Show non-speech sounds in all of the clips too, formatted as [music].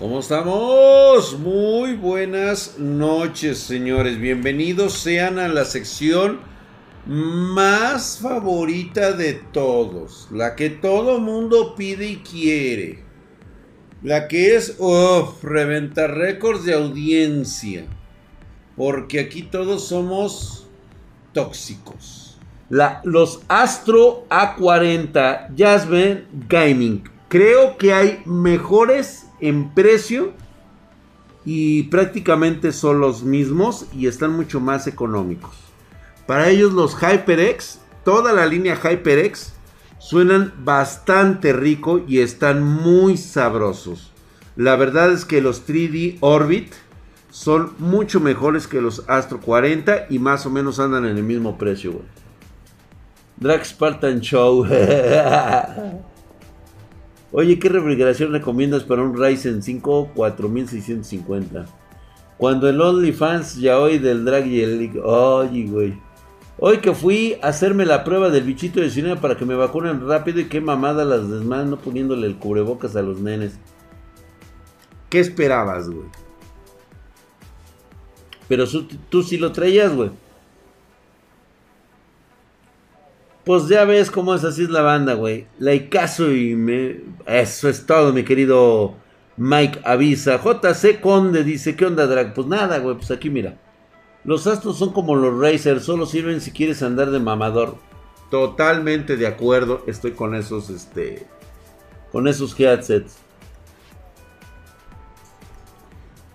¿Cómo estamos? Muy buenas noches, señores. Bienvenidos sean a la sección más favorita de todos. La que todo mundo pide y quiere. La que es, uff, reventar récords de audiencia. Porque aquí todos somos tóxicos. Los Astro A40 Jasmine Gaming. Creo que hay mejores en precio y prácticamente son los mismos y están mucho más económicos. Para ellos los HyperX, toda la línea HyperX suenan bastante rico y están muy sabrosos. La verdad es que los 3D Orbit son mucho mejores que los Astro 40 y más o menos andan en el mismo precio. Drag Spartan Show. [laughs] Oye, ¿qué refrigeración recomiendas para un Ryzen 5 4650? Cuando el OnlyFans ya hoy del Drag y el... Oye, güey. Hoy que fui a hacerme la prueba del bichito de cine para que me vacunen rápido y qué mamada las desmanes no poniéndole el cubrebocas a los nenes. ¿Qué esperabas, güey? Pero tú sí lo traías, güey. Pues ya ves cómo es así es la banda, güey. Laicazo y me... Eso es todo, mi querido Mike avisa. JC Conde dice, ¿qué onda, Drag? Pues nada, güey, pues aquí mira. Los astros son como los racers, solo sirven si quieres andar de mamador. Totalmente de acuerdo, estoy con esos, este... Con esos headsets.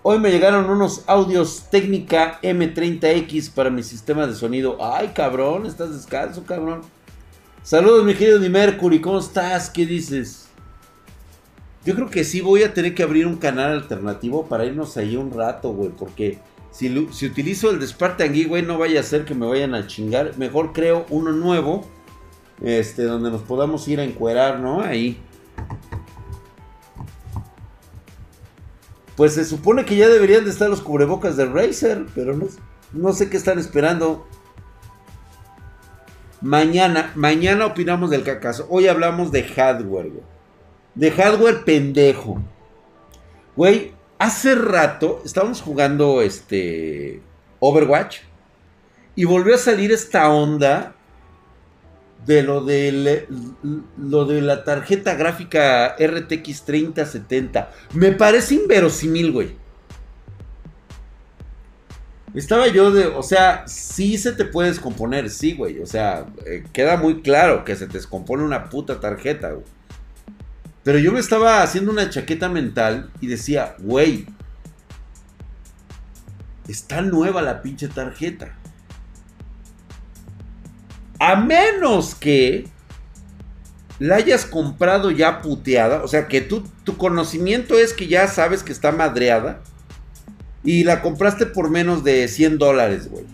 Hoy me llegaron unos audios técnica M30X para mi sistema de sonido. Ay, cabrón, estás descanso, cabrón. Saludos, mi querido Di Mercury, ¿cómo estás? ¿Qué dices? Yo creo que sí voy a tener que abrir un canal alternativo para irnos ahí un rato, güey, porque si, si utilizo el de Spartan güey, no vaya a ser que me vayan a chingar. Mejor creo uno nuevo, este, donde nos podamos ir a encuerar, ¿no? Ahí. Pues se supone que ya deberían de estar los cubrebocas de Razer, pero no, no sé qué están esperando. Mañana, mañana opinamos del cacazo. Hoy hablamos de hardware, güey. De hardware pendejo. Güey, hace rato estábamos jugando este Overwatch y volvió a salir esta onda de lo de lo de la tarjeta gráfica RTX 3070. Me parece inverosímil, güey. Estaba yo de, o sea, sí se te puede descomponer, sí, güey. O sea, eh, queda muy claro que se te descompone una puta tarjeta, güey. Pero yo me estaba haciendo una chaqueta mental y decía, güey, está nueva la pinche tarjeta. A menos que la hayas comprado ya puteada, o sea, que tu conocimiento es que ya sabes que está madreada y la compraste por menos de 100 dólares, güey.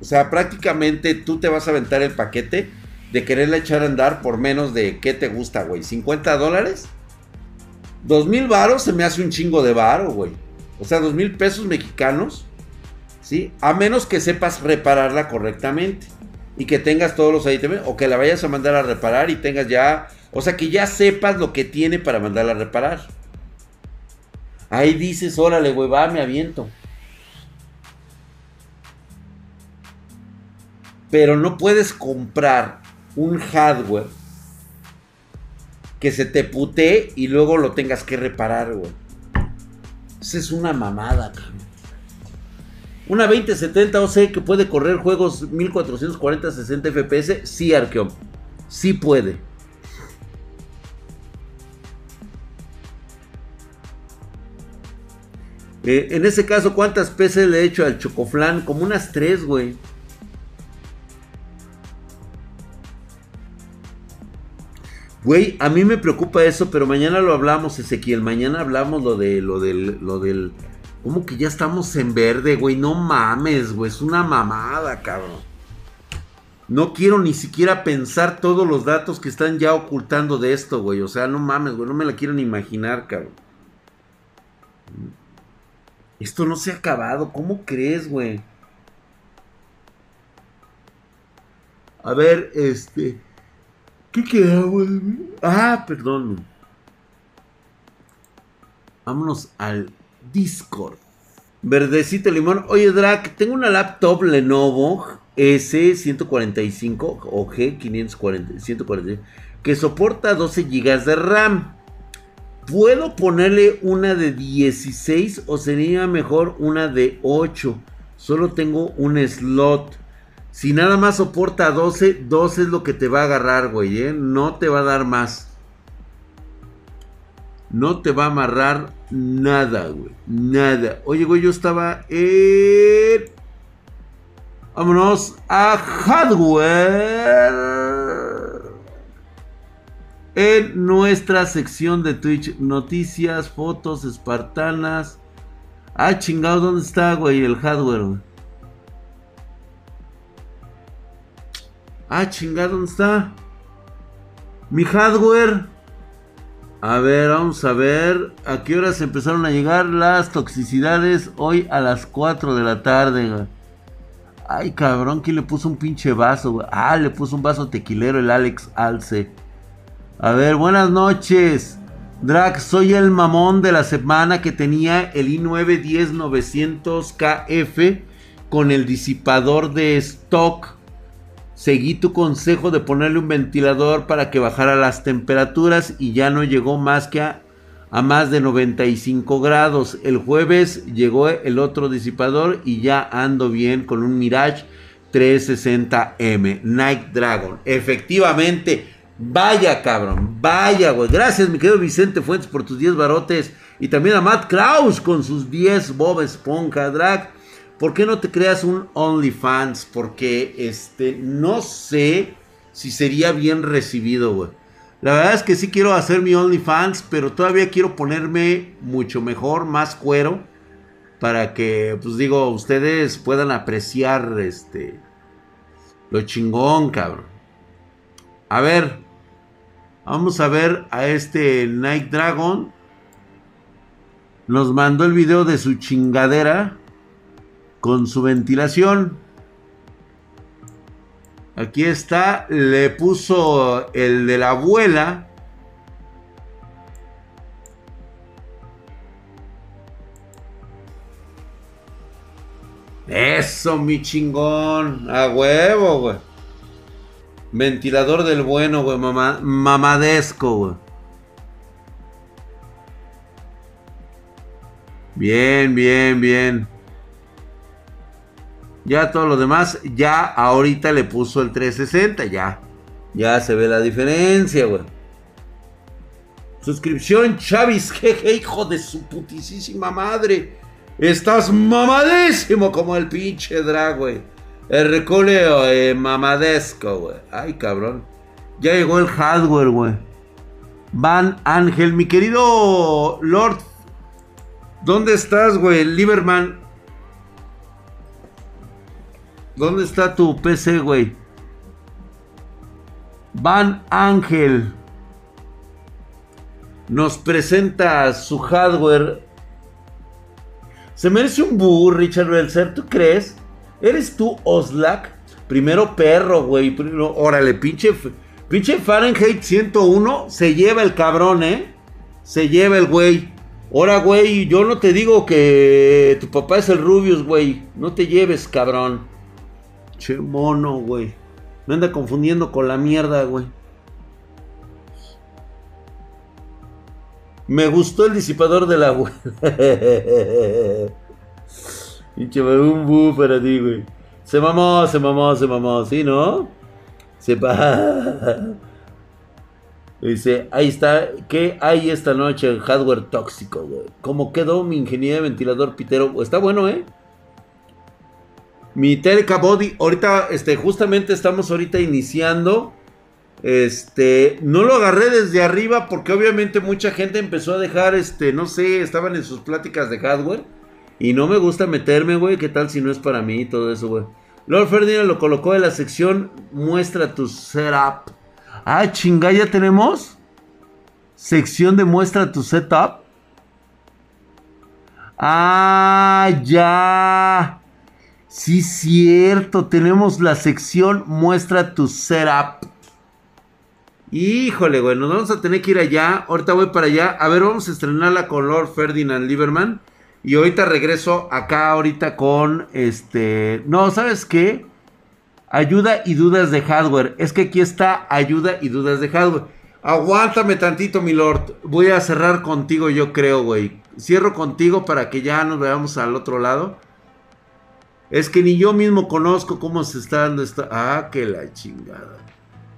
O sea, prácticamente tú te vas a aventar el paquete de quererla echar a andar por menos de, ¿qué te gusta, güey? ¿50 dólares? Dos mil varos se me hace un chingo de varo, güey. O sea, dos mil pesos mexicanos, ¿sí? A menos que sepas repararla correctamente y que tengas todos los ítems o que la vayas a mandar a reparar y tengas ya, o sea, que ya sepas lo que tiene para mandarla a reparar. Ahí dices, órale, güey, va, me aviento. Pero no puedes comprar un hardware que se te putee y luego lo tengas que reparar, güey. Esa es una mamada, cabrón. Una 2070 OC que puede correr juegos 1440 60 FPS, sí, Arqueón. Sí puede. Eh, en ese caso, ¿cuántas peces le he hecho al chocoflan? Como unas tres, güey. Güey, a mí me preocupa eso, pero mañana lo hablamos, Ezequiel. Mañana hablamos lo de lo del lo del ¿Cómo que ya estamos en verde, güey? No mames, güey, es una mamada, cabrón. No quiero ni siquiera pensar todos los datos que están ya ocultando de esto, güey. O sea, no mames, güey, no me la quiero imaginar, cabrón. Esto no se ha acabado. ¿Cómo crees, güey? A ver, este. ¿Qué quedamos? Ah, perdón. Vámonos al Discord. Verdecito limón. Oye, Drac, tengo una laptop Lenovo S145 o G540 140, que soporta 12 GB de RAM. ¿Puedo ponerle una de 16 o sería mejor una de 8? Solo tengo un slot. Si nada más soporta 12, 12 es lo que te va a agarrar, güey, ¿eh? No te va a dar más. No te va a amarrar nada, güey. Nada. Oye, güey, yo estaba en... Vámonos a hardware. En nuestra sección de Twitch, noticias, fotos espartanas. Ah, chingado, ¿dónde está, güey, el hardware, güey? Ah, chingado, ¿dónde está? Mi hardware. A ver, vamos a ver a qué horas empezaron a llegar las toxicidades hoy a las 4 de la tarde. Ay, cabrón, ¿quién le puso un pinche vaso? Ah, le puso un vaso tequilero el Alex Alce. A ver, buenas noches. Drag, soy el mamón de la semana que tenía el i9 10900KF con el disipador de stock Seguí tu consejo de ponerle un ventilador para que bajara las temperaturas y ya no llegó más que a, más de 95 grados. El jueves llegó el otro disipador y ya ando bien con un Mirage 360M Night Dragon. Efectivamente, vaya cabrón, vaya güey. Gracias mi querido Vicente Fuentes por tus 10 barotes y también a Matt Kraus con sus 10 Bob Esponja Drag. ¿Por qué no te creas un OnlyFans? Porque este, no sé si sería bien recibido, güey. La verdad es que sí quiero hacer mi OnlyFans, pero todavía quiero ponerme mucho mejor, más cuero, para que, pues digo, ustedes puedan apreciar este lo chingón, cabrón. A ver, vamos a ver a este Night Dragon. Nos mandó el video de su chingadera con su ventilación. Aquí está, le puso el de la abuela. Eso, mi chingón. A huevo, güey. Ventilador del bueno, güey. mamadesco, güey. Bien, bien, bien. Ya todo lo demás, ya ahorita le puso el 360, ya. Ya se ve la diferencia, güey. Suscripción, Chavis, jeje, hijo de su putisísima madre. Estás mamadísimo como el pinche drag, güey. El recoleo eh, mamadesco, güey. Ay, cabrón. Ya llegó el hardware, güey. Van Ángel, mi querido Lord. ¿Dónde estás, güey? Lieberman. ¿Dónde está tu PC, güey? Van Ángel nos presenta su hardware. Se merece un boo, Richard Belzer, ¿tú crees? ¿Eres tú Oslak? Primero perro, güey. Órale, pinche, pinche Fahrenheit 101. Se lleva el cabrón, ¿eh? Se lleva el güey. Ahora, güey, yo no te digo que tu papá es el Rubius, güey. No te lleves, cabrón. Che mono, güey. Me anda confundiendo con la mierda, güey. Me gustó el disipador del agua. [laughs] Pinche un bu para ti, güey. Se mamó, se mamó, se mamó, ¿sí, no? Se va. [laughs] Dice, ahí está, ¿qué hay esta noche en hardware tóxico, güey? ¿Cómo quedó mi ingeniería de ventilador pitero? Está bueno, ¿eh? Mi Teleca Body, ahorita, este, justamente estamos ahorita iniciando. Este, no lo agarré desde arriba porque obviamente mucha gente empezó a dejar, este, no sé, estaban en sus pláticas de hardware. Y no me gusta meterme, güey. ¿Qué tal si no es para mí y todo eso, güey? Lord Ferdinand lo colocó en la sección Muestra tu setup. Ah, chinga, ya tenemos. Sección de Muestra tu setup. Ah, ya. Sí, cierto, tenemos la sección Muestra tu setup. Híjole, güey, nos vamos a tener que ir allá. Ahorita voy para allá. A ver, vamos a estrenar la color Ferdinand Lieberman. Y ahorita regreso acá ahorita con este... No, ¿sabes qué? Ayuda y dudas de hardware. Es que aquí está ayuda y dudas de hardware. Aguántame tantito, mi lord. Voy a cerrar contigo, yo creo, güey. Cierro contigo para que ya nos veamos al otro lado. Es que ni yo mismo conozco cómo se está dando esta. Ah, que la chingada.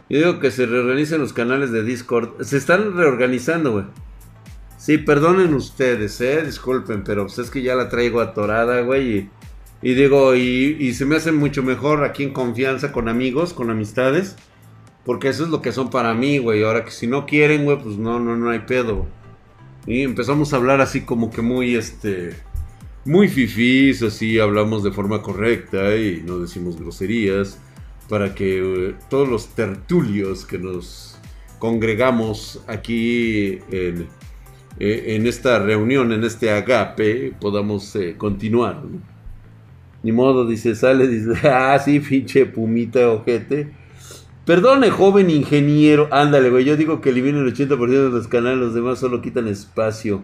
Yo digo que se reorganicen los canales de Discord. Se están reorganizando, güey. Sí, perdonen ustedes, eh. Disculpen, pero pues es que ya la traigo atorada, güey. Y, digo, y, y se me hace mucho mejor aquí en confianza con amigos, con amistades. Porque eso es lo que son para mí, güey. Ahora que si no quieren, güey, pues no, no, no hay pedo. Y empezamos a hablar así como que muy, este, muy fifís, así hablamos de forma correcta y no decimos groserías. Para que eh, todos los tertulios que nos congregamos aquí en, eh, en esta reunión, en este agape, podamos eh, continuar. Ni modo, dice, sale, dice, [laughs] ah, sí, pinche pumita ojete. Perdone, joven ingeniero. Ándale, güey. Yo digo que eliminen el 80% de los canales, los demás solo quitan espacio.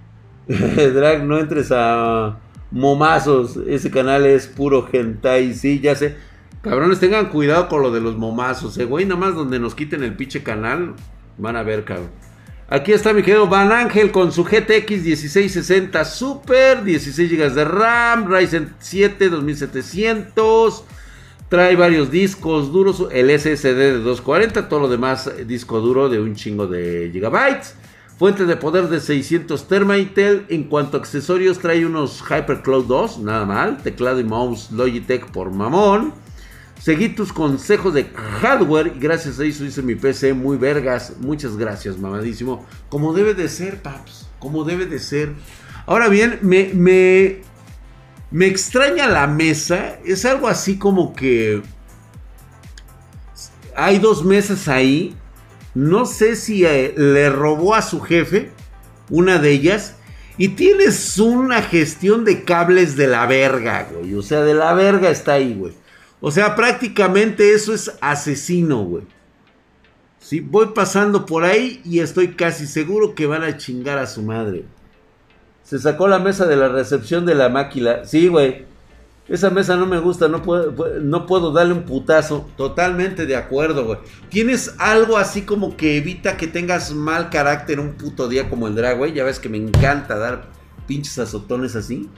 [laughs] Drag, no entres a momazos. Ese canal es puro hentai. Sí, ya sé. Cabrones, tengan cuidado con lo de los momazos, eh, güey. Nada más donde nos quiten el pinche canal. Van a ver, cabrón. Aquí está mi querido Van Ángel con su GTX 1660 Super, 16 GB de RAM, Ryzen 7 2700. Trae varios discos duros, el SSD de 240, todo lo demás eh, disco duro de un chingo de gigabytes. Fuente de poder de 600 Thermitel. En cuanto a accesorios, trae unos HyperCloud 2, nada mal. Teclado y mouse Logitech por mamón. Seguí tus consejos de hardware y gracias a eso hice mi PC muy vergas. Muchas gracias, mamadísimo. Como debe de ser, paps. Como debe de ser. Ahora bien, me, me, me extraña la mesa. Es algo así como que... Hay dos mesas ahí. No sé si eh, le robó a su jefe una de ellas. Y tienes una gestión de cables de la verga, güey. O sea, de la verga está ahí, güey. O sea, prácticamente eso es asesino, güey. Sí, voy pasando por ahí y estoy casi seguro que van a chingar a su madre. Se sacó la mesa de la recepción de la máquina. Sí, güey. Esa mesa no me gusta, no puedo, no puedo darle un putazo. Totalmente de acuerdo, güey. ¿Tienes algo así como que evita que tengas mal carácter un puto día como el drag, güey? Ya ves que me encanta dar pinches azotones así.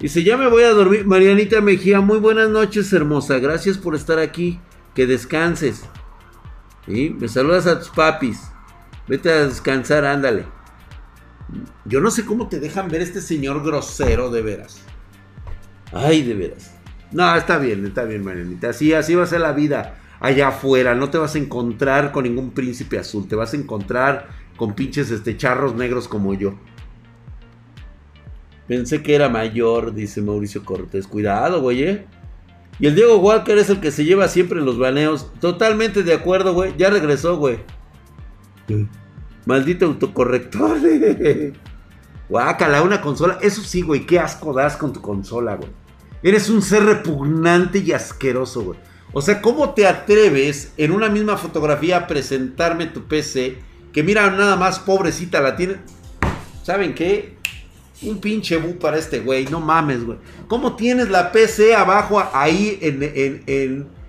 Dice, ya me voy a dormir. Marianita Mejía, muy buenas noches, hermosa. Gracias por estar aquí. Que descanses. ¿Sí? Me saludas a tus papis. Vete a descansar, ándale. Yo no sé cómo te dejan ver este señor grosero, de veras. Ay, de veras. No, está bien, está bien, Marianita. Así, así va a ser la vida allá afuera. No te vas a encontrar con ningún príncipe azul. Te vas a encontrar con pinches este, charros negros como yo. Pensé que era mayor, dice Mauricio Cortés. Cuidado, güey, ¿eh? Y el Diego Walker es el que se lleva siempre los baneos. Totalmente de acuerdo, güey. Ya regresó, güey. Maldito autocorrector. [laughs] Guácala, una consola. Eso sí, güey, qué asco das con tu consola, güey. Eres un ser repugnante y asqueroso, güey. O sea, ¿cómo te atreves en una misma fotografía a presentarme tu PC? Que mira, nada más pobrecita la tiene. ¿Saben qué? Un pinche bu para este güey, no mames, güey. ¿Cómo tienes la PC abajo ahí en, en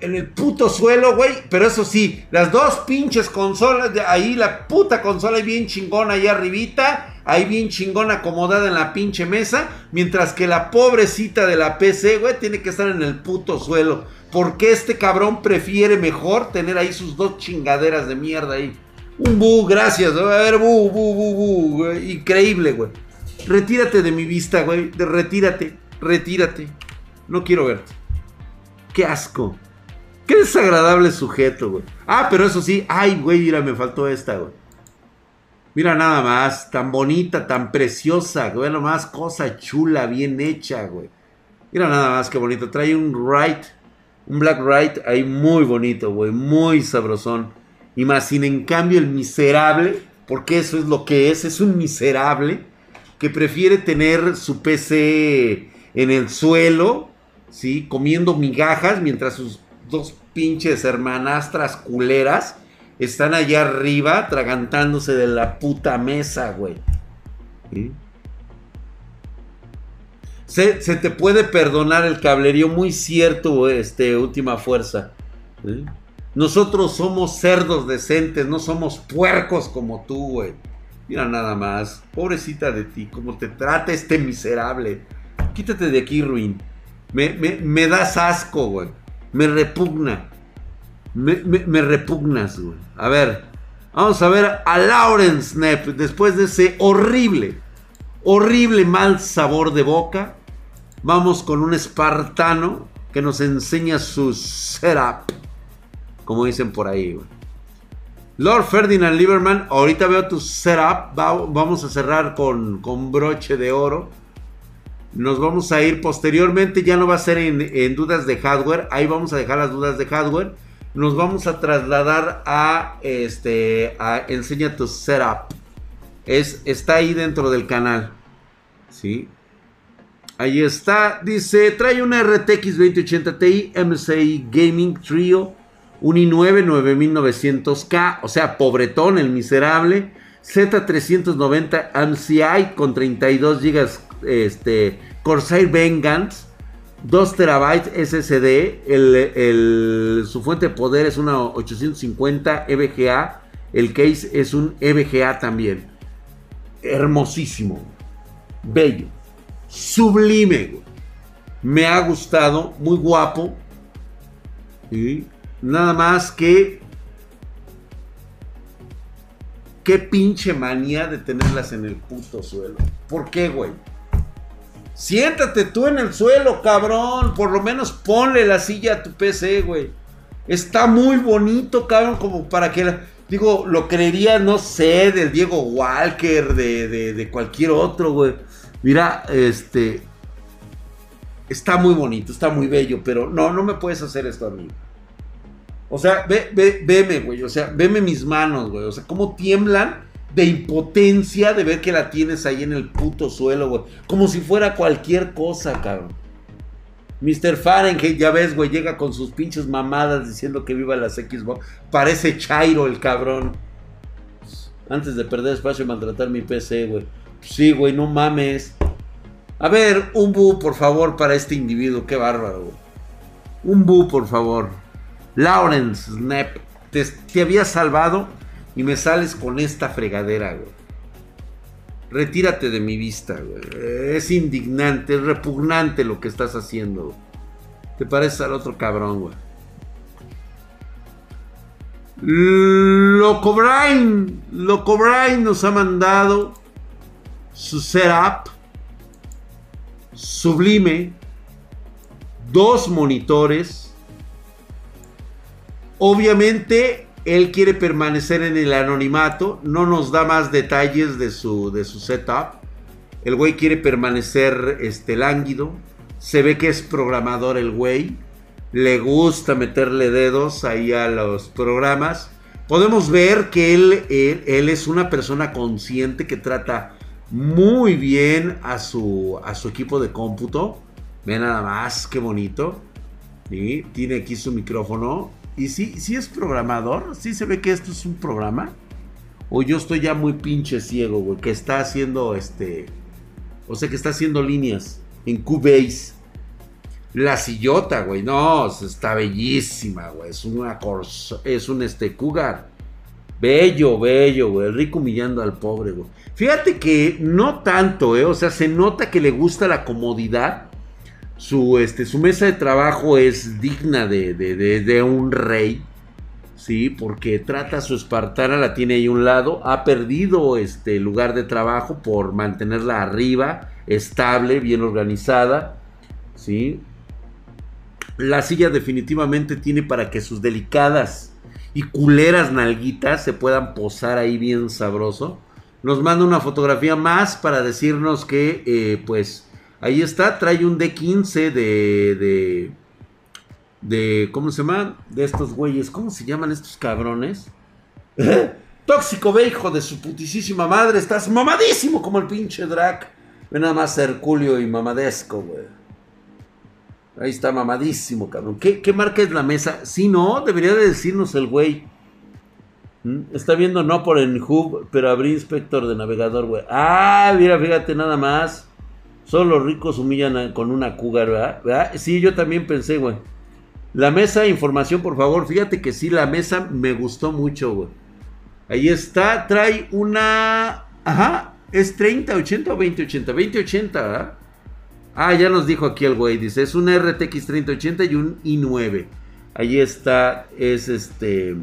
en el puto suelo, güey. Pero eso sí, las dos pinches consolas, de ahí la puta consola bien chingona ahí arribita. Ahí bien chingona acomodada en la pinche mesa. Mientras que la pobrecita de la PC, güey, tiene que estar en el puto suelo. Porque este cabrón prefiere mejor tener ahí sus dos chingaderas de mierda ahí. Un bu, gracias. A ver, bu, bu, bu, bu. Increíble, güey. Retírate de mi vista, güey. Retírate, retírate. No quiero verte. Qué asco. Qué desagradable sujeto, güey. Ah, pero eso sí. Ay, güey, mira, me faltó esta, güey. Mira nada más, tan bonita, tan preciosa, güey, nomás cosa chula, bien hecha, güey. Mira nada más qué bonito. Trae un right, un black right ahí muy bonito, güey, muy sabrosón. Y más sin en cambio el miserable, porque eso es lo que es, es un miserable que prefiere tener su PC en el suelo ¿sí? Comiendo migajas mientras sus dos pinches hermanastras culeras están allá arriba tragantándose de la puta mesa, güey. Se, te puede perdonar el cablerío, muy cierto, este, última fuerza. Nosotros somos cerdos decentes, no somos puercos como tú, güey. Mira nada más, pobrecita de ti, cómo te trata este miserable. Quítate de aquí, Ruin. Me, me, das asco, güey. Me repugna. Me, me, repugnas, güey. A ver, vamos a ver a Lawrence Snap después de ese horrible, horrible mal sabor de boca. Vamos con un espartano que nos enseña su setup. Como dicen por ahí. Lord Ferdinand Lieberman, ahorita veo tu setup. vamos a cerrar con, con broche de oro. Nos vamos a ir posteriormente, ya no va a ser en, dudas de hardware, ahí vamos a dejar las dudas de hardware. Nos vamos a trasladar a este a enseña tu setup. Es, está ahí dentro del canal. ¿Sí? Ahí está. Dice, trae una RTX 2080 Ti MSI Gaming Trio. Un i9 9900K. O sea, pobretón, el miserable. Z390 MCI con 32 GB este, Corsair Vengeance, 2 terabytes SSD, el, su fuente de poder es una 850 EVGA, el case es un EVGA también. Hermosísimo, bello, sublime, me ha gustado, muy guapo. Nada más que qué pinche manía de tenerlas en el puto suelo. ¿Por qué, güey? Siéntate tú en el suelo, cabrón. Por lo menos ponle la silla a tu PC, güey. Está muy bonito, cabrón, como para que... Digo, lo creería, no sé, del Diego Walker, de, de, cualquier otro, güey. Mira, este... Está muy bonito, está muy bello, pero no, no me puedes hacer esto a mí. O sea, ve, ve, veme, güey. O sea, veme mis manos, güey. O sea, cómo tiemblan de impotencia de ver que la tienes ahí en el puto suelo, güey. Como si fuera cualquier cosa, cabrón. Mr. Fahrenheit, ya ves, güey, llega con sus pinches mamadas diciendo que viva las Xbox. Parece Chairo el cabrón. Antes de perder espacio y maltratar mi PC, güey. Sí, güey, no mames. A ver, un bu, por favor, para este individuo. Qué bárbaro, güey. Un bu, por favor. Lawrence Snap. Te, había salvado y me sales con esta fregadera, güey. Retírate de mi vista, güey. Es indignante, es repugnante lo que estás haciendo. Te pareces al otro cabrón, güey. Loco Brian, Loco nos ha mandado su setup sublime, dos monitores. Obviamente él quiere permanecer en el anonimato, no nos da más detalles de su, de su setup. El güey quiere permanecer este, lánguido. Se ve que es programador el güey. Le gusta meterle dedos ahí a los programas. Podemos ver que él, él, es una persona consciente que trata muy bien a su, a su equipo de cómputo. Ve nada más, qué bonito. Tiene aquí su micrófono. Y sí, es programador, sí se ve que esto es un programa. O yo estoy ya muy pinche ciego, güey, que está haciendo este. O sea, que está haciendo líneas en Cubase. La sillota, güey, no, está bellísima, güey. Es una corso, es un este cougar. Bello, bello, güey. rico humillando al pobre, güey. Fíjate que no tanto, eh. O sea, se nota que le gusta la comodidad su, este, su mesa de trabajo es digna de, un rey, ¿sí? Porque trata a su espartana, la tiene ahí un lado, ha perdido este lugar de trabajo por mantenerla arriba, estable, bien organizada, ¿sí? La silla definitivamente tiene para que sus delicadas y culeras nalguitas se puedan posar ahí bien sabroso. Nos manda una fotografía más para decirnos que, eh, pues, Ahí está, trae un D15 de, de, de, ¿cómo se llama? De estos güeyes, ¿cómo se llaman estos cabrones? Tóxico, ve, hijo de su putísima madre, estás mamadísimo como el pinche Drac. Ve nada más Herculio y mamadesco, güey. Ahí está mamadísimo, cabrón. ¿Qué, ¿Qué, marca es la mesa? Sí, no, debería de decirnos el güey. ¿Mm? Está viendo no por el hub, pero abrí inspector de navegador, güey. Ah, mira, fíjate nada más. Solo los ricos humillan con una cougar, ¿verdad? Sí, yo también pensé, güey. La mesa, información, por favor. Fíjate que sí, la mesa me gustó mucho, güey. Ahí está, trae una... Ajá, es 30, 80 o 20, 80. 20, 80, ¿verdad? Ah, ya nos dijo aquí el güey, dice, es un RTX 3080 y un i9. Ahí está, es este...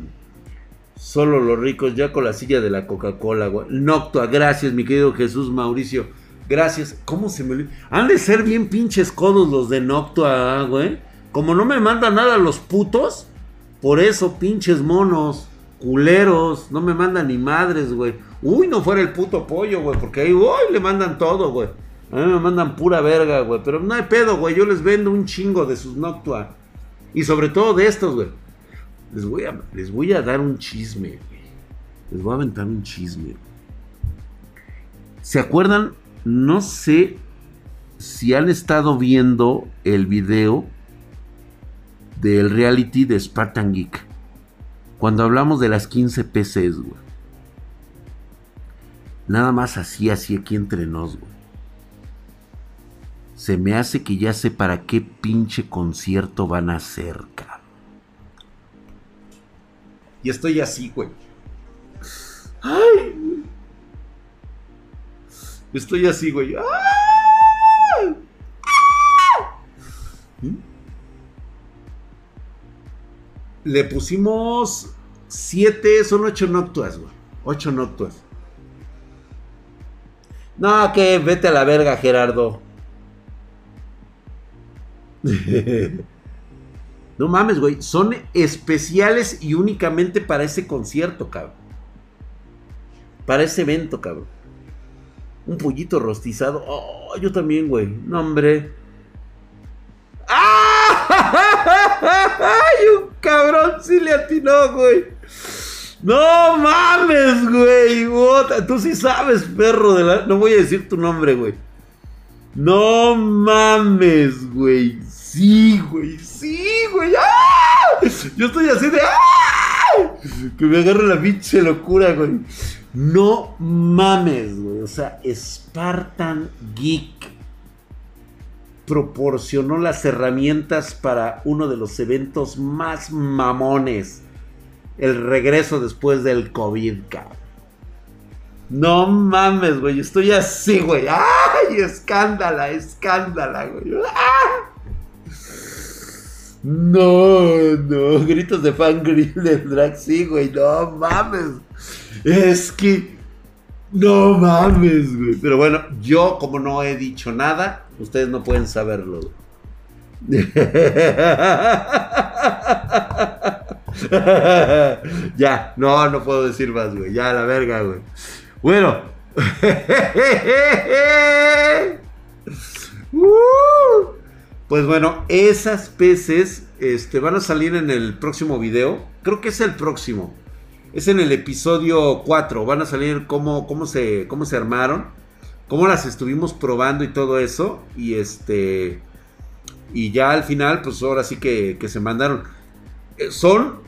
Solo los ricos, ya con la silla de la Coca-Cola, güey. Noctua, gracias, mi querido Jesús Mauricio. Gracias. ¿Cómo se me Han de ser bien pinches codos los de Noctua, güey. Como no me mandan nada los putos, por eso pinches monos, culeros, no me mandan ni madres, güey. Uy, no fuera el puto pollo, güey, porque ahí, uy, le mandan todo, güey. A mí me mandan pura verga, güey. Pero no hay pedo, güey. Yo les vendo un chingo de sus Noctua. Y sobre todo de estos, güey. Les voy a, les voy a dar un chisme, güey. Les voy a aventar un chisme. ¿Se acuerdan? No sé si han estado viendo el video del reality de Spartan Geek. Cuando hablamos de las 15 PCs, güey. Nada más así, así aquí entre nos, güey. Se me hace que ya sé para qué pinche concierto van a hacer, cabrón. Y estoy así, güey. Ay. Estoy así, güey. ¡Ay! ¿Mm? Le pusimos siete, son ocho noctuas, güey. Ocho noctuas. No, que vete a la verga, Gerardo. [laughs] no mames, güey. Son especiales y únicamente para ese concierto, cabrón. Para ese evento, cabrón. Un pollito rostizado. Oh, yo también, güey. No, hombre. ¡Ah! [laughs] ¡Ay, un cabrón sí le atinó, güey! ¡No mames, güey! Tú sí sabes, perro de la... No voy a decir tu nombre, güey. No mames, güey. Sí, güey. Sí, güey. ¡Ah! Yo estoy así de. ¡Ah! Que me agarre la pinche locura, güey. No mames, güey. O sea, Spartan Geek proporcionó las herramientas para uno de los eventos más mamones. El regreso después del COVID, cabrón. No mames, güey. Estoy así, güey. ¡Ay! Escándala, escándala, güey. ¡Ah! No, no. Gritos de fangirl del drag, sí, güey. No mames. Es que. No mames, güey. Pero bueno, yo, como no he dicho nada, ustedes no pueden saberlo. [laughs] ya, no, no puedo decir más, güey. Ya, la verga, güey. Bueno. [laughs] Uh. pues bueno, esas peces este, van a salir en el próximo video. Creo que es el próximo. Es en el episodio 4. Van a salir cómo, cómo, se, cómo se armaron. Cómo las estuvimos probando y todo eso. Y este. Y ya al final, pues ahora sí que, que se mandaron. Eh, son.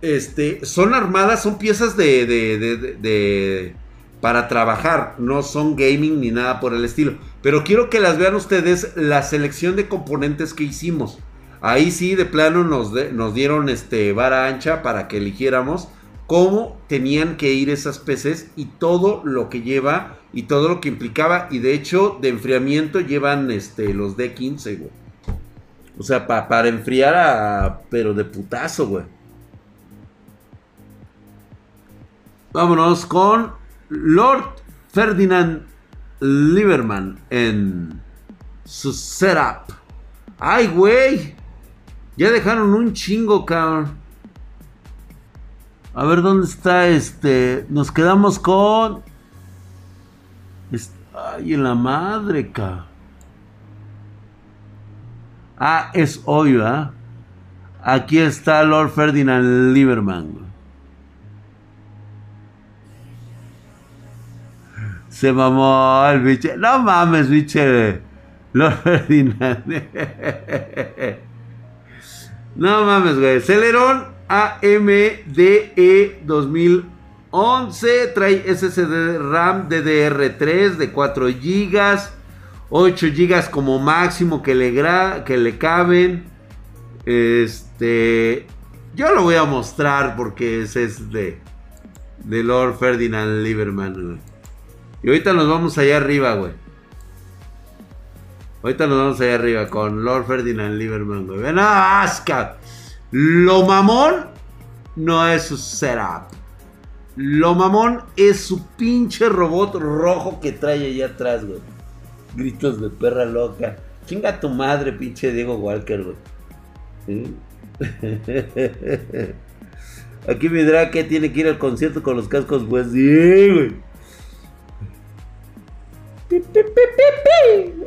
Este. Son armadas, son piezas de, de, de para trabajar, no son gaming ni nada por el estilo. Pero quiero que las vean ustedes la selección de componentes que hicimos. Ahí sí, de plano nos, nos dieron este vara ancha para que eligiéramos cómo tenían que ir esas peces y todo lo que lleva y todo lo que implicaba. Y de hecho, de enfriamiento llevan este, los D15, güey. O sea, para enfriar a... pero de putazo, güey. Vámonos con Lord Ferdinand Lieberman en su setup. ¡Ay, güey! Ya dejaron un chingo, cabrón. A ver dónde está este. Nos quedamos con. Ay, en la madre, cabrón. Ah, es hoy, ¿ah? Aquí está Lord Ferdinand Lieberman. Se mamó el biche. No mames, biche. Lord [laughs] Ferdinand. no mames, güey. Celeron AMDE 2011. Trae SSD RAM DDR3 de 4 GB. 8 GB como máximo que le, que le caben. Este. Yo lo voy a mostrar porque es de. De Lord Ferdinand Lieberman, Y ahorita nos vamos allá arriba, güey. Ahorita nos vamos allá arriba con Lord Ferdinand Lieberman, güey. Ven a Asca. Lo mamón no es su setup. Lo mamón es su pinche robot rojo que trae allá atrás, güey. Gritos de perra loca. Chinga tu madre, pinche Diego Walker, güey. [laughs] Aquí dirá que tiene que ir al concierto con los cascos, pues sí, güey.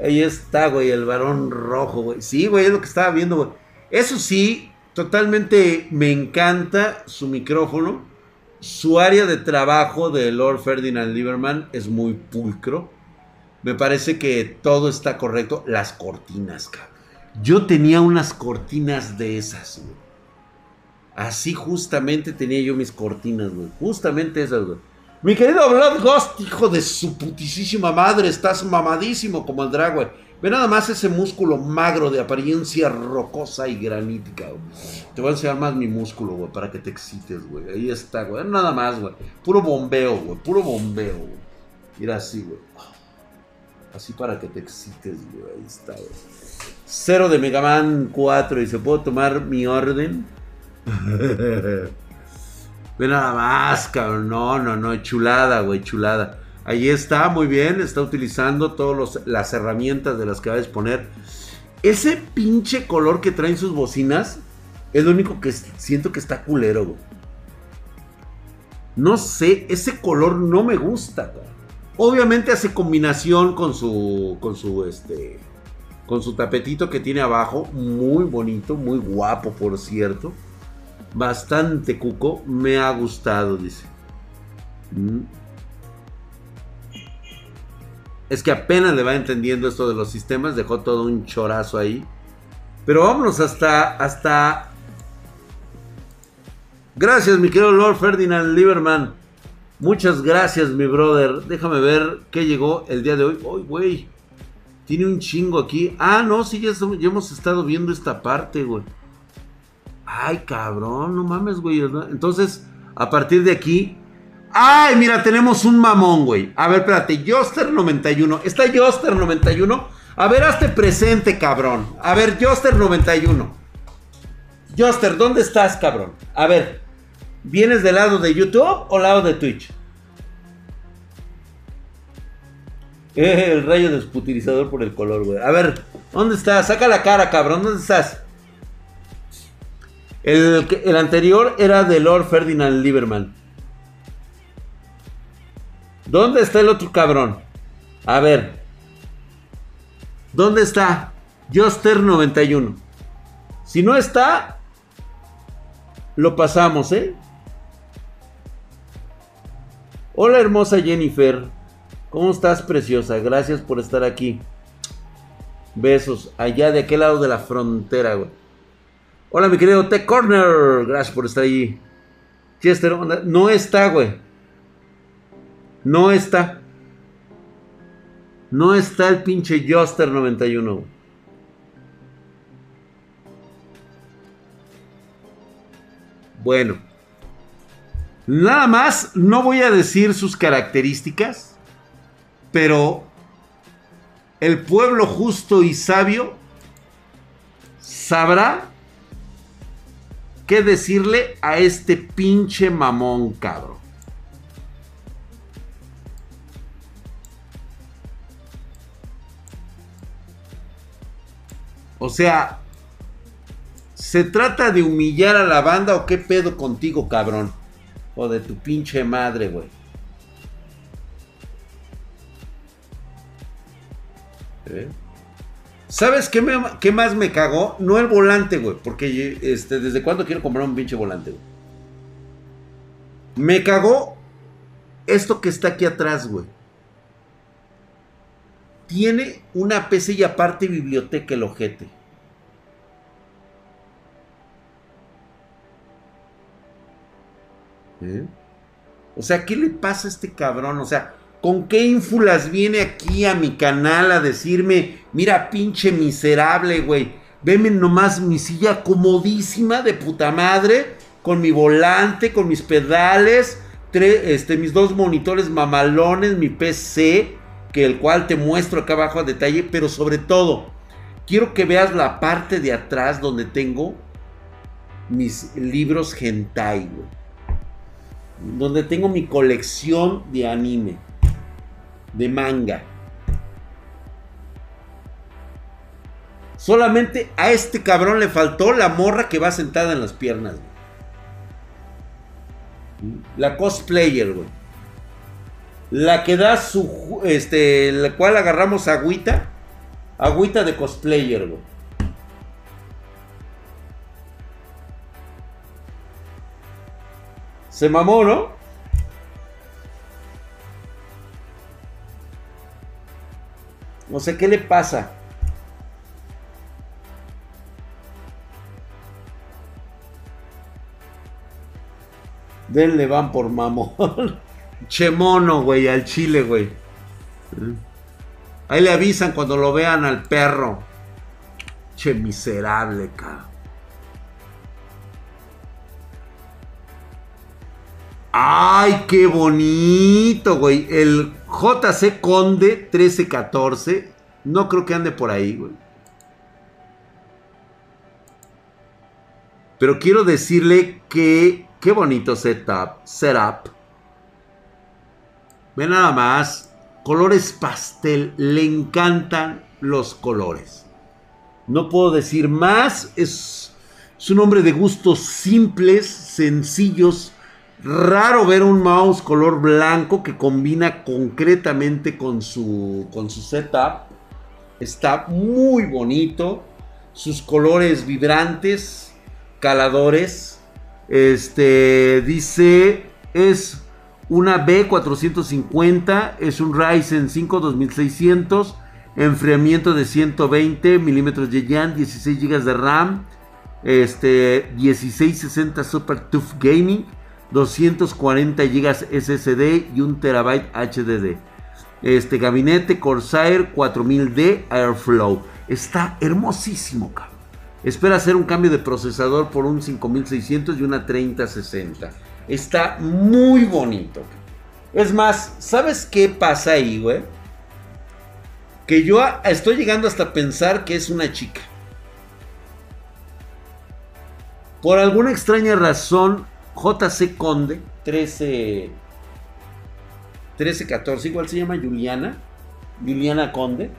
Ahí está, güey, el varón rojo, güey. Sí, güey, es lo que estaba viendo, güey. Eso sí, totalmente me encanta su micrófono. Su área de trabajo de Lord Ferdinand Lieberman es muy pulcro. Me parece que todo está correcto. Las cortinas, cabrón. Yo tenía unas cortinas de esas. Así justamente tenía yo mis cortinas, güey. Justamente esas, güey. Mi querido Blood Ghost, hijo de su putisísima madre, estás mamadísimo como el drag, güey. Ve nada más ese músculo magro de apariencia rocosa y granítica, güey. Te voy a enseñar más mi músculo, güey, para que te excites, güey. Ahí está, güey. Nada más, güey. Puro bombeo, güey. Puro bombeo, güey. Mira así, güey. Así para que te excites, güey. Ahí está, güey. Cero de Mega Man 4. Y se puedo tomar mi orden. [laughs] Ve nada más, cabrón. No, no, no. Chulada, güey. Chulada. Ahí está, muy bien. Está utilizando todas las herramientas de las que va a disponer. Ese pinche color que traen sus bocinas es lo único que siento que está culero. No sé, ese color no me gusta, Obviamente hace combinación con su. con su este. Con su tapetito que tiene abajo. Muy bonito, muy guapo, por cierto bastante cuco. Me ha gustado, dice. Mm. Es que apenas le va entendiendo esto de los sistemas. Dejó todo un chorazo ahí. Pero vámonos hasta. hasta. Gracias, mi querido Lord Ferdinand Lieberman. Muchas gracias, mi brother. Déjame ver qué llegó el día de hoy. Uy, güey. Tiene un chingo aquí. Ah, no, sí, ya, ya hemos estado viendo esta parte, güey. Ay, cabrón, no mames, güey. Entonces, a partir de aquí. Ay, mira, tenemos un mamón, güey. A ver, espérate. Joster 91. ¿Está Joster 91? A ver, hazte presente, cabrón. A ver, Joster 91. Joster, ¿dónde estás, cabrón? A ver, ¿vienes del lado de YouTube o lado de Twitch? Eh, [laughs] el rayo desputilizador por el color, güey. A ver, ¿dónde estás? Saca la cara, cabrón. ¿Dónde estás? El, anterior era de Lord Ferdinand Lieberman. ¿Dónde está el otro cabrón? A ver. ¿Dónde está? Joster 91. Si no está, lo pasamos, ¿eh? Hola hermosa Jennifer. ¿Cómo estás, preciosa? Gracias por estar aquí. Besos. Allá de aquel lado de la frontera, güey. Hola, mi querido Tech Corner. Gracias por estar ahí. Chester, no está, güey. No está. No está el pinche Joster 91. Bueno. Nada más, no voy a decir sus características, pero el pueblo justo y sabio sabrá qué decirle a este pinche mamón, cabrón. O sea, ¿se trata de humillar a la banda o qué pedo contigo, cabrón? O de tu pinche madre, güey. ¿Eh? ¿Sabes qué, qué, más me cagó? No el volante, güey. Porque este, desde cuándo quiero comprar un pinche volante, güey. Me cagó esto que está aquí atrás, güey. Tiene una PC y aparte biblioteca el ojete. ¿Eh? O sea, ¿qué le pasa a este cabrón? O sea, ¿con qué ínfulas viene aquí a mi canal a decirme, mira pinche miserable, güey? Veme nomás mi silla comodísima de puta madre, con mi volante, con mis pedales, este, mis dos monitores mamalones, mi PC, que el cual te muestro acá abajo a detalle, pero sobre todo, quiero que veas la parte de atrás donde tengo mis libros hentai, güey donde tengo mi colección de anime, de manga. Solamente a este cabrón le faltó la morra que va sentada en las piernas. La cosplayer, güey. La que da su. Este. La cual agarramos agüita. Agüita de cosplayer, güey. Se mamó, ¿no? No sé qué le pasa. Denle van por mamón. [laughs] che mono, güey, al chile, güey. Ahí le avisan cuando lo vean al perro. Che miserable, cabrón. Ay, qué bonito, güey. El JC Conde 1314. No creo que ande por ahí, güey. Pero quiero decirle que qué bonito setup. Setup. Ve nada más. Colores pastel. Le encantan los colores. No puedo decir más. Es, es un hombre de gustos simples, sencillos Raro ver un mouse color blanco que combina concretamente con su, con su setup. Está muy bonito. Sus colores vibrantes, caladores. Este dice es una B450, es un Ryzen 5 2600, enfriamiento de 120 milímetros de YAN, 16 GB de RAM, este 1660 Super Tough Gaming 240 GB SSD y 1 TB HDD. Este gabinete Corsair 4000D Airflow. Está hermosísimo, cabrón. Espera hacer un cambio de procesador por un 5600 y una 3060. Está muy bonito. Es más, ¿sabes qué pasa ahí, güey? Que yo estoy llegando hasta pensar que es una chica. Por alguna extraña razón, JC Conde, 13, 1314, igual se llama Juliana, Juliana Conde.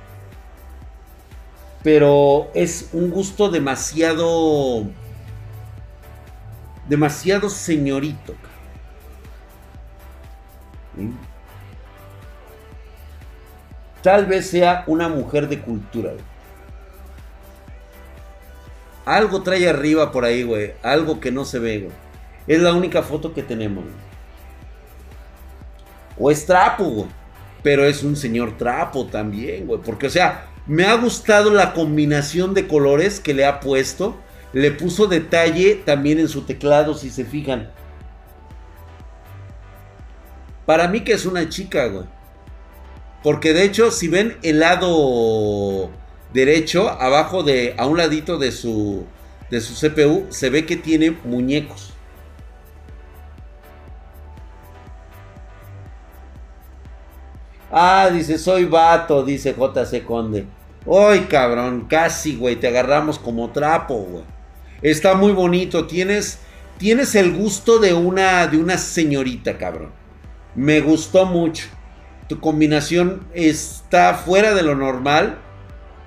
Pero es un gusto demasiado, demasiado señorito. Tal vez sea una mujer de cultura. Algo trae arriba por ahí, güey. Algo que no se ve, güey. Es la única foto que tenemos. O es trapo, güey. Pero es un señor trapo también, güey. Porque, o sea, me ha gustado la combinación de colores que le ha puesto. Le puso detalle también en su teclado, si se fijan. Para mí que es una chica, güey. Porque de hecho, si ven el lado derecho, abajo de, a un ladito de su, de su CPU, se ve que tiene muñecos. Ah, dice, soy vato, dice JC Conde. Uy, cabrón, casi, güey, te agarramos como trapo, güey. Está muy bonito, tienes, tienes el gusto de una, de una señorita, cabrón. Me gustó mucho. Tu combinación está fuera de lo normal.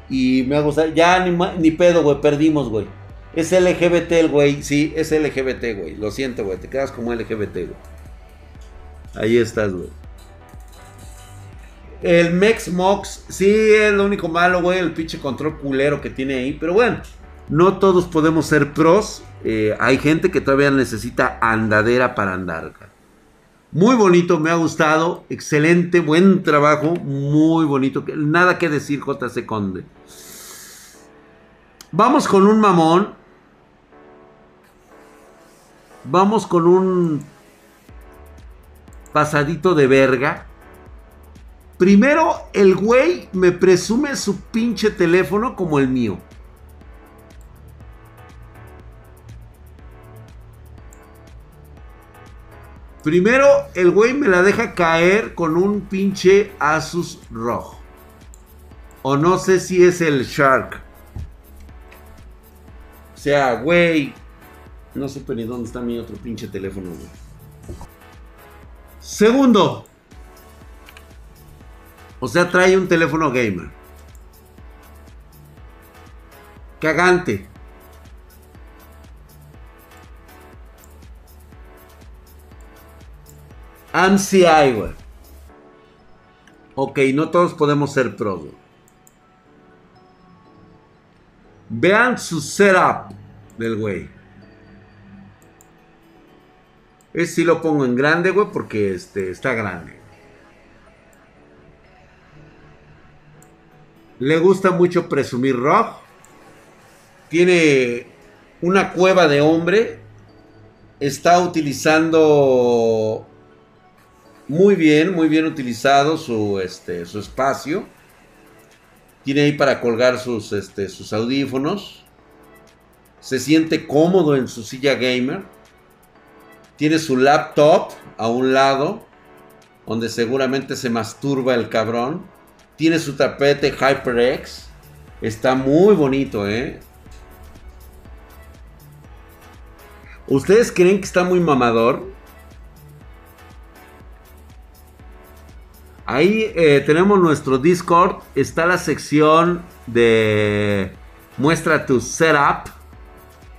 Y me ha gustado. Ya ni, pedo, güey, perdimos, güey. Es LGBT el güey, sí, es LGBT, güey. Lo siento, güey, te quedas como LGBT, güey. Ahí estás, güey. El Mex Mox, sí, es lo único malo, güey, el pinche control culero que tiene ahí. Pero bueno, no todos podemos ser pros. Eh, hay gente que todavía necesita andadera para andar. Muy bonito, me ha gustado. Excelente, buen trabajo. Muy bonito. Nada que decir, JC Conde. Vamos con un mamón. Vamos con un pasadito de verga. Primero, el güey me presume su pinche teléfono como el mío. Primero, el güey me la deja caer con un pinche Asus rojo. O no sé si es el Shark. O sea, güey. No sé ni dónde está mi otro pinche teléfono, güey. Segundo. O sea, trae un teléfono gamer. Cagante. MCI, güey. Ok, no todos podemos ser pros, Vean su setup del güey. Es si lo pongo en grande, güey, porque este, está grande. Le gusta mucho presumir rock. Tiene una cueva de hombre. Está utilizando muy bien, muy bien utilizado su, este, su espacio. Tiene ahí para colgar sus, este, sus audífonos. Se siente cómodo en su silla gamer. Tiene su laptop a un lado, donde seguramente se masturba el cabrón. Tiene su tapete HyperX. Está muy bonito, ¿eh? ¿Ustedes creen que está muy mamador? Ahí eh, tenemos nuestro Discord. Está la sección de muestra tu setup.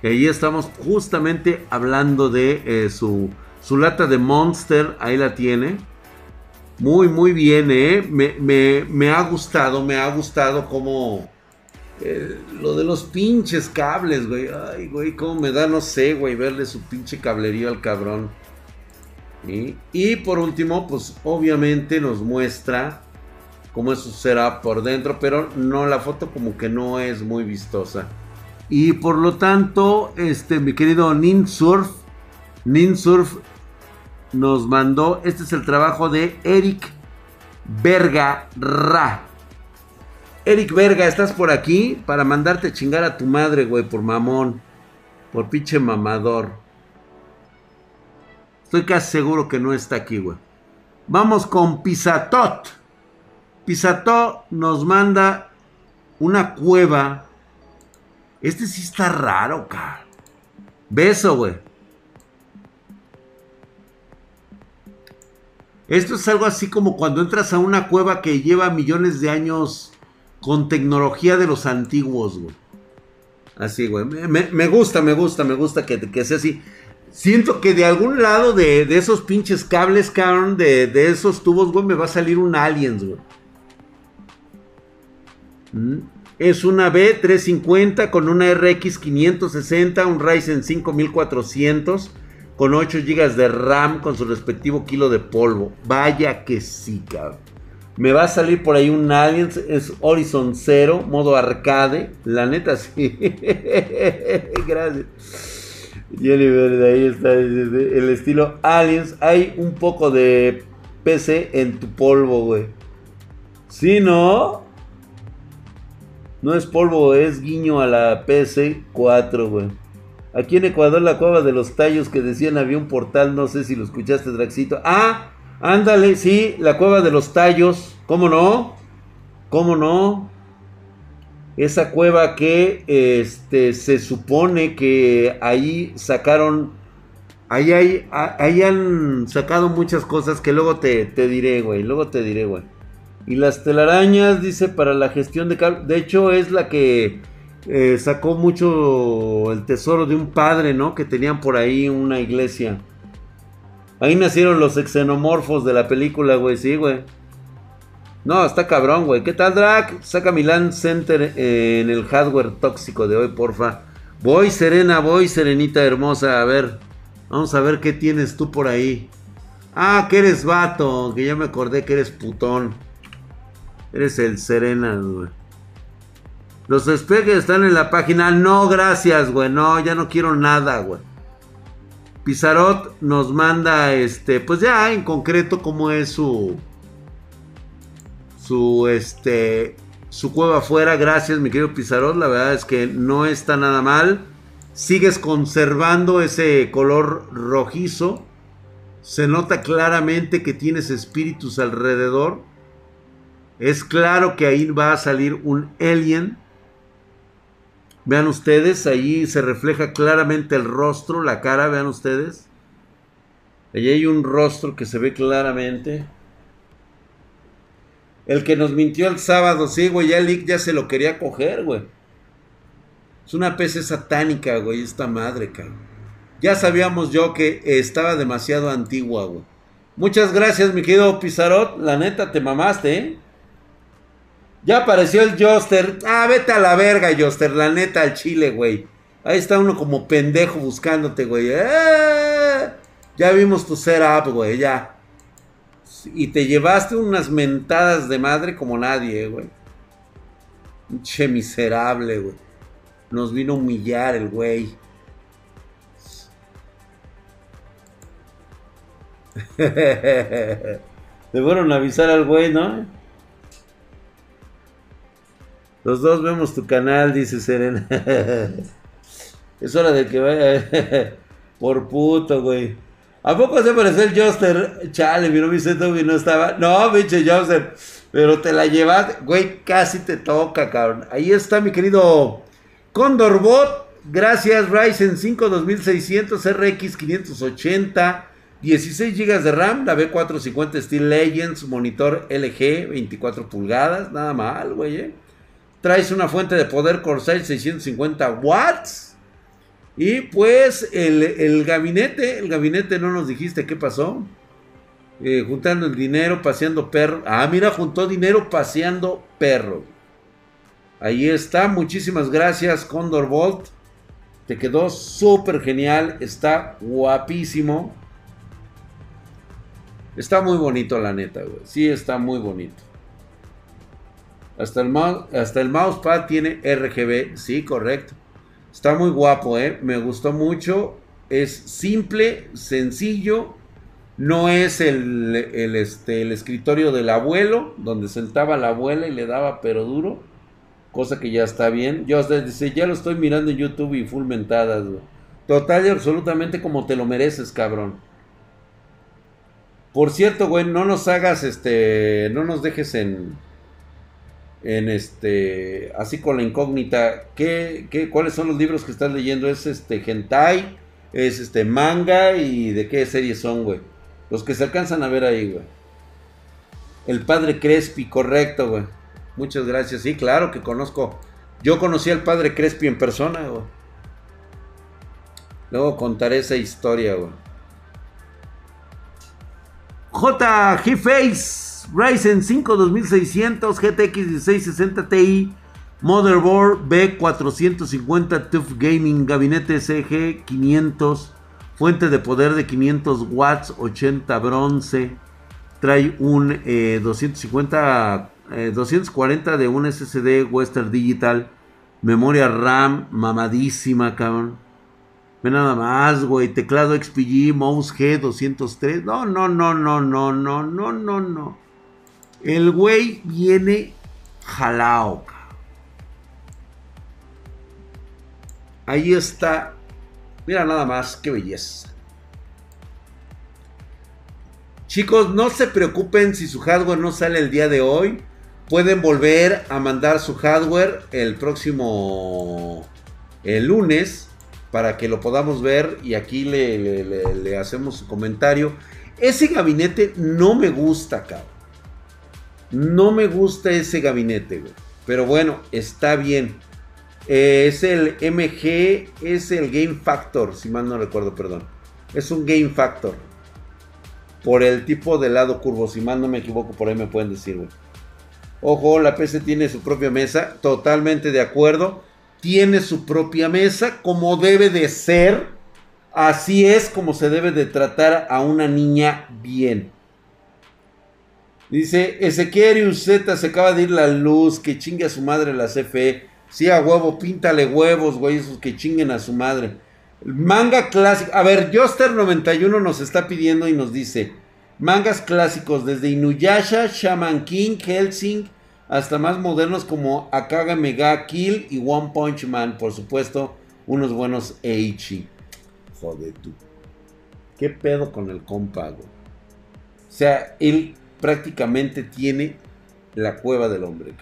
Y ahí estamos justamente hablando de eh, su, su, lata de Monster. Ahí la tiene. Muy, muy bien, ¿eh? Me, ha gustado, me ha gustado como... Eh, lo de los pinches cables, güey. Ay, güey, cómo me da, no sé, güey, verle su pinche cablerío al cabrón. Y por último, pues obviamente nos muestra cómo eso será por dentro, pero no la foto como que no es muy vistosa. Y por lo tanto, este mi querido Ninsurf, Ninsurf nos mandó, este es el trabajo de Eric Verga Ra. Eric Verga, ¿estás por aquí? Para mandarte a chingar a tu madre, güey, por mamón. Por pinche mamador. Estoy casi seguro que no está aquí, güey. Vamos con Pisatot. Pisatot nos manda una cueva. Este sí está raro, cara. Beso, güey. Esto es algo así como cuando entras a una cueva que lleva millones de años con tecnología de los antiguos, güey. Así, güey. Me, gusta, me gusta, me gusta que, que sea así. Siento que de algún lado de, esos pinches cables, cabrón, de, de, esos tubos, güey, me va a salir un Aliens, güey. Mm. Es una B350 con una RX 560, un Ryzen 5400 con 8 GB de RAM con su respectivo kilo de polvo. Vaya que sí, cabrón. Me va a salir por ahí un Aliens, es Horizon 0, modo arcade. La neta sí. [laughs] Gracias. Jennifer, ahí está el estilo Aliens. Hay un poco de PC en tu polvo, güey. ¿Sí, no? No es polvo, es guiño a la PC4, güey. Aquí en Ecuador, la cueva de los tallos que decían había un portal, no sé si lo escuchaste, Draxito. Ah, ándale, sí, la cueva de los tallos. ¿Cómo no? ¿Cómo no? Esa cueva que este, se supone que ahí sacaron, ahí, hay, ahí han sacado muchas cosas que luego te, diré, güey, luego te diré, güey. Y las telarañas, dice, para la gestión de De hecho, es la que eh, sacó mucho el tesoro de un padre, ¿no? Que tenían por ahí una iglesia. Ahí nacieron los xenomorfos de la película, güey, sí, güey. No, está cabrón, güey. ¿Qué tal, Drac? Saca Milan Center eh, en el hardware tóxico de hoy, porfa. Voy, Serena, voy, Serenita hermosa. A ver, vamos a ver qué tienes tú por ahí. Ah, que eres vato, que ya me acordé que eres putón. Eres el Serena, güey. Los despegues están en la página. No, gracias, güey. No, ya no quiero nada, güey. Pizarot nos manda este, pues ya en concreto cómo es su su este su cueva afuera. Gracias, mi querido Pizarot. La verdad es que no está nada mal. Sigues conservando ese color rojizo. Se nota claramente que tienes espíritus alrededor. Es claro que ahí va a salir un alien. Vean ustedes, ahí se refleja claramente el rostro, la cara, vean ustedes. Allí hay un rostro que se ve claramente. El que nos mintió el sábado, sí, güey, ya el ya se lo quería coger, güey. Es una PC satánica, güey, esta madre, cabrón. Ya sabíamos yo que estaba demasiado antigua, güey. Muchas gracias, mi querido Pizarot. La neta, te mamaste, ¿eh? Ya apareció el Joster. Ah, vete a la verga, Joster. La neta, al chile, güey. Ahí está uno como pendejo buscándote, güey. ¡Eh! Ya vimos tu setup, güey, ya. Y te llevaste unas mentadas de madre como nadie, güey. Che miserable, güey. Nos vino a humillar el güey. [laughs] Le fueron a avisar al güey, ¿no? Los dos vemos tu canal, dice Serena. [laughs] es hora de que vaya. [laughs] Por puto, güey. ¿A poco se apareció el Joster? Chale, mi y no estaba. No, pinche Joster. Pero te la llevas, güey, casi te toca, cabrón. Ahí está mi querido Condorbot. Gracias, Ryzen 5 2600 RX 580. 16 GB de RAM, la B450 Steel Legends, monitor LG 24 pulgadas, nada mal, güey. Eh. Traes una fuente de poder Corsair 650 watts. Y pues el, gabinete, el gabinete no nos dijiste qué pasó. Eh, juntando el dinero, paseando perro. Ah, mira, juntó dinero paseando perro. Ahí está, muchísimas gracias Condor Bolt. Te quedó súper genial, está guapísimo. Está muy bonito la neta, güey. Sí, está muy bonito. Hasta el, hasta el mousepad tiene RGB. Sí, correcto. Está muy guapo, ¿eh? Me gustó mucho. Es simple, sencillo. No es el, este, el escritorio del abuelo, donde sentaba la abuela y le daba pero duro. Cosa que ya está bien. Yo dice, ya lo estoy mirando en YouTube y full mentadas. Total y absolutamente como te lo mereces, cabrón. Por cierto, güey, no nos hagas, este, no nos dejes en, en este, así con la incógnita, ¿qué, qué, cuáles son los libros que estás leyendo? ¿Es este hentai? ¿Es este manga? ¿Y de qué series son, güey? Los que se alcanzan a ver ahí, güey. El padre Crespi, correcto, güey. Muchas gracias. Sí, claro que conozco. Yo conocí al padre Crespi en persona, güey. Luego contaré esa historia, güey. J. Face. Ryzen 5 2600, GTX 1660 Ti, Motherboard B450 TUF Gaming, Gabinete CG 500, fuente de poder de 500 watts, 80 bronce, trae un 250, eh, 240 eh, de un SSD Western Digital, memoria RAM mamadísima, cabrón. Ve nada más, güey, teclado XPG, mouse G203. No, no, no, no, no, no, no, no, no. El güey viene jalao. Ahí está. Mira nada más, qué belleza. Chicos, no se preocupen si su hardware no sale el día de hoy. Pueden volver a mandar su hardware el próximo el lunes para que lo podamos ver y aquí le, le hacemos su comentario. Ese gabinete no me gusta, cabrón. No me gusta ese gabinete. Pero bueno, está bien. Eh, es el MG, es el Game Factor, si mal no recuerdo, perdón. Es un Game Factor. Por el tipo de lado curvo, si mal no me equivoco, por ahí me pueden decir, güey. Ojo, la PC tiene su propia mesa, totalmente de acuerdo. Tiene su propia mesa, como debe de ser. Así es como se debe de tratar a una niña bien. Dice Ezequiel Z se acaba de ir la luz, que chingue a su madre la CFE. Sí, a huevo, píntale huevos, güey, esos que chinguen a su madre. Manga clásico. A ver, Joster91 nos está pidiendo y nos dice: Mangas clásicos desde Inuyasha, Shaman King, Helsing, hasta más modernos como Akaga Mega Kill y One Punch Man. Por supuesto, unos buenos Eichi. Joder, tú. ¿Qué pedo con el compa, güey? O sea, él prácticamente tiene la cueva del hombre.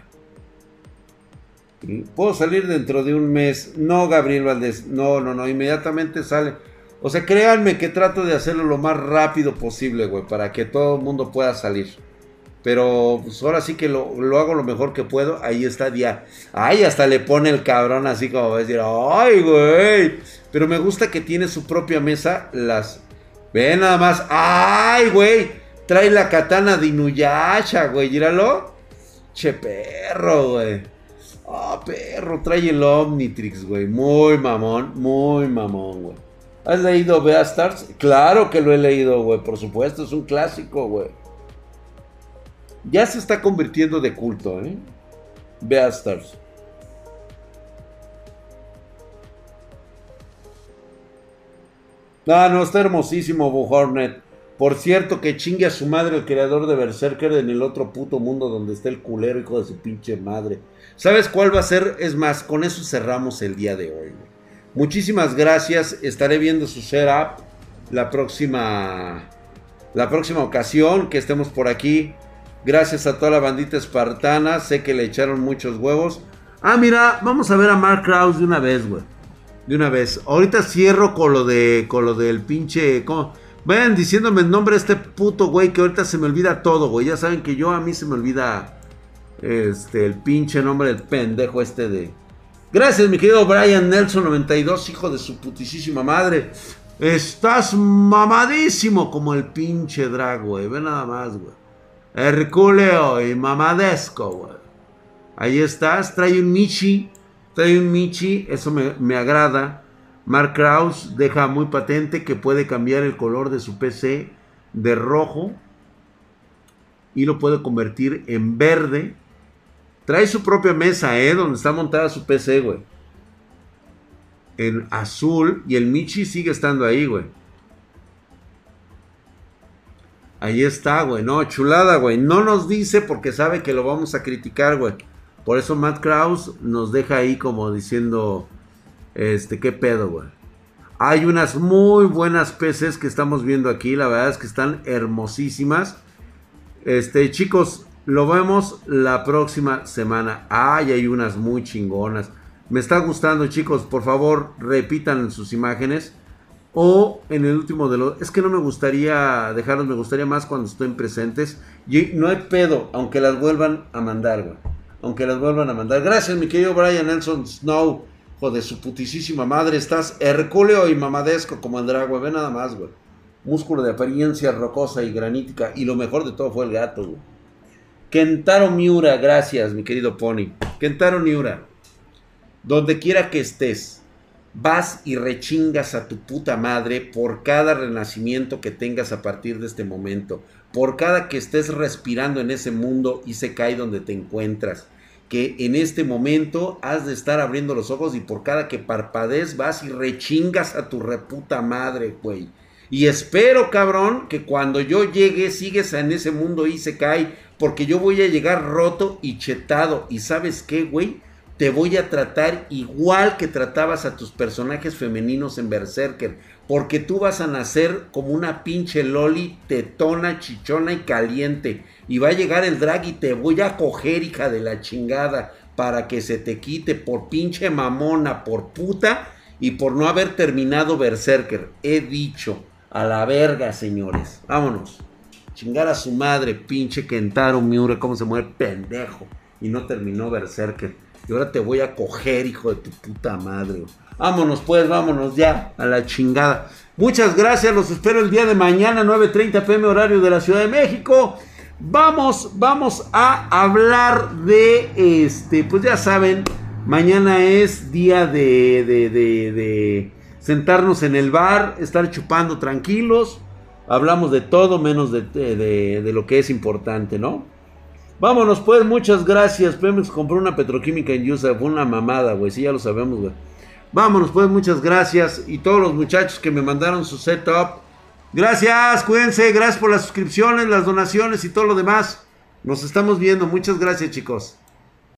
Puedo salir dentro de un mes. No, Gabriel Valdés. No, no, no. Inmediatamente sale. O sea, créanme que trato de hacerlo lo más rápido posible, güey. Para que todo el mundo pueda salir. Pero pues ahora sí que lo, hago lo mejor que puedo. Ahí está ya. Ay, hasta le pone el cabrón así como va a decir. Ay, güey. Pero me gusta que tiene su propia mesa. Las. Ve nada más. Ay, güey. Trae la katana de Inuyasha, güey. Gíralo. Che perro, güey. Ah, perro, trae el Omnitrix, güey. Muy mamón, muy mamón, güey. ¿Has leído Beastars? Claro que lo he leído, güey. Por supuesto, es un clásico, güey. Ya se está convirtiendo de culto, ¿eh? Beastars. Ah, no, está hermosísimo, Hornet. Por cierto, que chingue a su madre el creador de Berserker en el otro puto mundo donde está el culero, hijo de su pinche madre. ¿Sabes cuál va a ser? Es más, con eso cerramos el día de hoy. Muchísimas gracias. Estaré viendo su setup la próxima, la próxima ocasión que estemos por aquí. Gracias a toda la bandita espartana. Sé que le echaron muchos huevos. Ah, mira, vamos a ver a Mark Krause de una vez, güey. De una vez. Ahorita cierro con lo de. con lo del pinche. Vayan diciéndome el nombre de este puto güey que ahorita se me olvida todo, güey. Ya saben que yo a mí se me olvida este, el pinche nombre del pendejo este de... Gracias, mi querido Brian Nelson 92, hijo de su putísima madre. Estás mamadísimo como el pinche drag, güey. Ve nada más, güey. Herculeo y mamadesco, güey. Ahí estás. Trae un Michi. Trae un Michi. Eso me, me agrada. Mark Kraus deja muy patente que puede cambiar el color de su PC de rojo y lo puede convertir en verde Trae su propia mesa, ¿eh? Donde está montada su PC, güey. En azul. Y el Michi sigue estando ahí, güey. Ahí está, güey. No, chulada, güey. No nos dice porque sabe que lo vamos a criticar, güey. Por eso Matt Kraus nos deja ahí como diciendo, este, qué pedo, güey. Hay unas muy buenas PCs que estamos viendo aquí. La verdad es que están hermosísimas. Este, chicos, lo vemos la próxima semana. Ay, hay unas muy chingonas. Me está gustando, chicos. Por favor, repitan sus imágenes. O en el último de los... Es que no me gustaría dejarlos, me gustaría más cuando estén presentes. Y no hay pedo, aunque las vuelvan a mandar, güey. Aunque las vuelvan a mandar. Gracias, mi querido Brian Nelson Snow. Joder, su putisísima madre. Estás hercúleo y mamadesco como el dragón. Ve nada más, güey. Músculo de apariencia rocosa y granítica. Y lo mejor de todo fue el gato, güey. Kentaro Miura, gracias, mi querido Pony. Kentaro Miura, donde quiera que estés, vas y rechingas a tu puta madre por cada renacimiento que tengas a partir de este momento, por cada que estés respirando en ese mundo y se cae donde te encuentras. Que en este momento has de estar abriendo los ojos y por cada que parpadees vas y rechingas a tu reputa madre, güey. Y espero, cabrón, que cuando yo llegue sigues en ese mundo y se cae porque yo voy a llegar roto y chetado. Y sabes qué, güey? Te voy a tratar igual que tratabas a tus personajes femeninos en Berserker. Porque tú vas a nacer como una pinche loli tetona, chichona y caliente. Y va a llegar el drag y te voy a coger, hija de la chingada. Para que se te quite por pinche mamona, por puta. Y por no haber terminado Berserker. He dicho. A la verga, señores. Vámonos. Chingar a su madre, pinche Kentaro Miura, cómo se mueve pendejo. Y no terminó Berserker. Y ahora te voy a coger, hijo de tu puta madre. Vámonos pues, vámonos ya a la chingada. Muchas gracias, los espero el día de mañana, 9.30 pm horario de la Ciudad de México. Vamos, vamos a hablar de este, pues ya saben, mañana es día de, de, de, de sentarnos en el bar, estar chupando tranquilos. Hablamos de todo menos de, lo que es importante, ¿no? Vámonos pues, muchas gracias. Pemex compró una petroquímica en USA. Fue una mamada, güey. Sí, ya lo sabemos, güey. Vámonos pues, muchas gracias. Y todos los muchachos que me mandaron su setup. Gracias, cuídense. Gracias por las suscripciones, las donaciones y todo lo demás. Nos estamos viendo. Muchas gracias, chicos.